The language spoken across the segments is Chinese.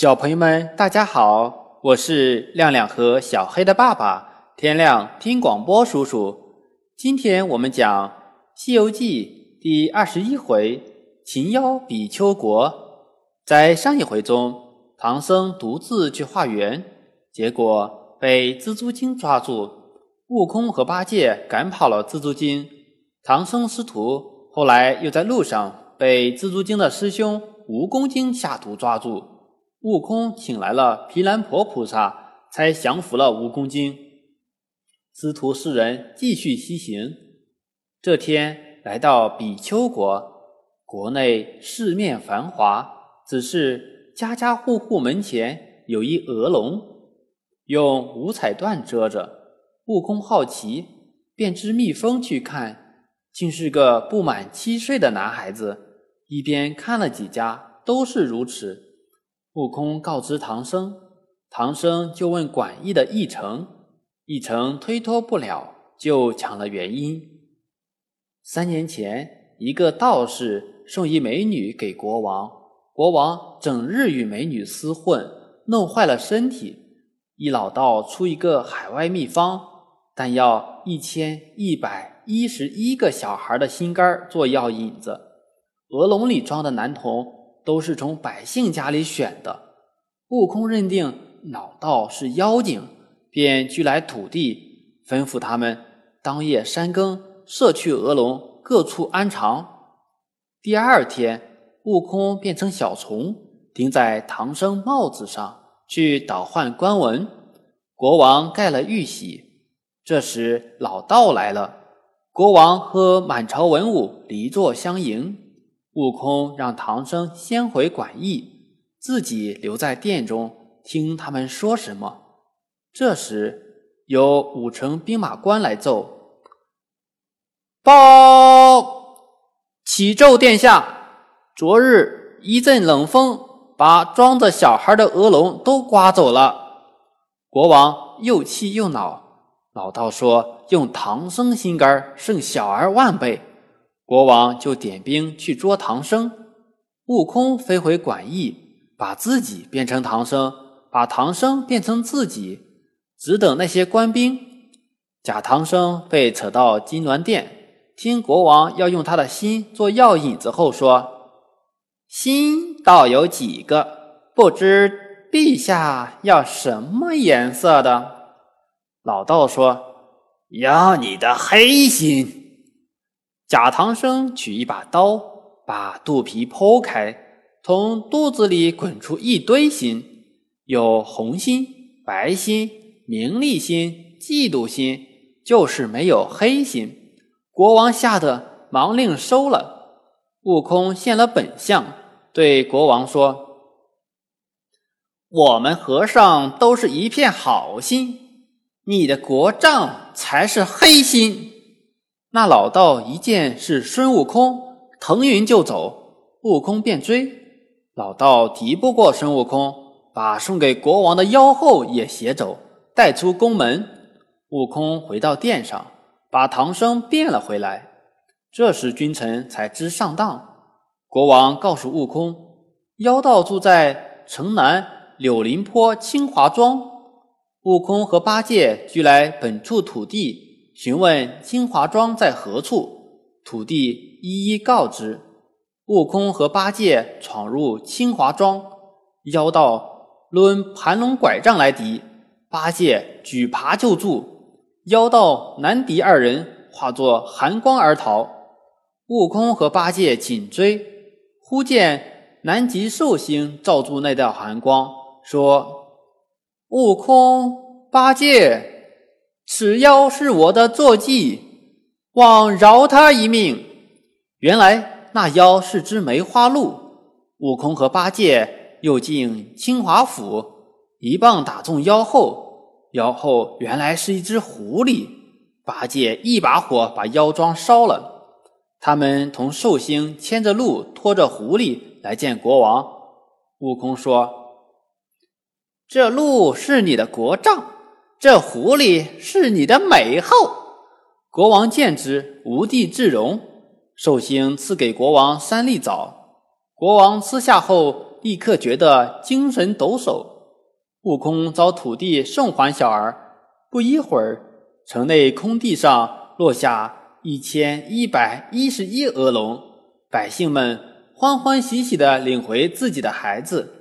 小朋友们，大家好，我是亮亮和小黑的爸爸。天亮听广播叔叔，今天我们讲《西游记》第二十一回“擒妖比丘国”。在上一回中，唐僧独自去化缘，结果被蜘蛛精抓住，悟空和八戒赶跑了蜘蛛精。唐僧师徒后来又在路上被蜘蛛精的师兄蜈蚣精下毒抓住。悟空请来了毗蓝婆菩萨，才降服了蜈蚣精。师徒四人继续西行。这天来到比丘国，国内四面繁华，只是家家户户门前有一鹅笼，用五彩缎遮着。悟空好奇，便织蜜蜂去看，竟是个不满七岁的男孩子。一边看了几家，都是如此。悟空告知唐僧，唐僧就问管驿的驿丞，驿丞推脱不了，就讲了原因。三年前，一个道士送一美女给国王，国王整日与美女厮混，弄坏了身体。一老道出一个海外秘方，但要一千一百一十一个小孩的心肝做药引子，鹅笼里装的男童。都是从百姓家里选的。悟空认定老道是妖精，便拘来土地，吩咐他们当夜三更射去鹅笼，各处安藏。第二天，悟空变成小虫，钉在唐僧帽子上，去倒换官文。国王盖了玉玺。这时老道来了，国王和满朝文武离座相迎。悟空让唐僧先回馆驿，自己留在殿中听他们说什么。这时，有五城兵马官来奏：“报，启奏殿下，昨日一阵冷风，把装着小孩的鹅笼都刮走了。”国王又气又恼，老道说：“用唐僧心肝胜小儿万倍。”国王就点兵去捉唐僧，悟空飞回馆驿，把自己变成唐僧，把唐僧变成自己，只等那些官兵。假唐僧被扯到金銮殿，听国王要用他的心做药引子后说：“心倒有几个，不知陛下要什么颜色的？”老道说：“要你的黑心。”假唐僧取一把刀，把肚皮剖开，从肚子里滚出一堆心，有红心、白心、名利心、嫉妒心，就是没有黑心。国王吓得忙令收了。悟空现了本相，对国王说：“我们和尚都是一片好心，你的国丈才是黑心。”那老道一见是孙悟空，腾云就走，悟空便追。老道敌不过孙悟空，把送给国王的妖后也携走，带出宫门。悟空回到殿上，把唐僧变了回来。这时君臣才知上当。国王告诉悟空，妖道住在城南柳林坡清华庄。悟空和八戒俱来本处土地。询问清华庄在何处，土地一一告知。悟空和八戒闯入清华庄，妖道抡盘龙拐杖来敌，八戒举耙就住，妖道难敌二人，化作寒光而逃。悟空和八戒紧追，忽见南极寿星罩住那道寒光，说：“悟空、八戒。”此妖是我的坐骑，望饶他一命。原来那妖是只梅花鹿。悟空和八戒又进清华府，一棒打中妖后，妖后原来是一只狐狸。八戒一把火把妖庄烧了。他们同寿星牵着鹿，拖着狐狸来见国王。悟空说：“这鹿是你的国丈。”这狐狸是你的美后，国王见之无地自容。寿星赐给国王三粒枣，国王吃下后立刻觉得精神抖擞。悟空遭土地送还小儿，不一会儿，城内空地上落下一千一百一十一鹅龙，百姓们欢欢喜喜地领回自己的孩子。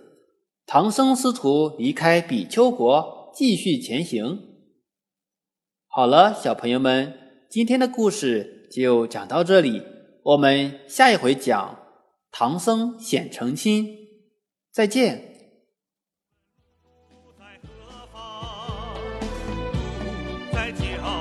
唐僧师徒离开比丘国，继续前行。好了，小朋友们，今天的故事就讲到这里，我们下一回讲唐僧显成亲，再见。在何方？在脚。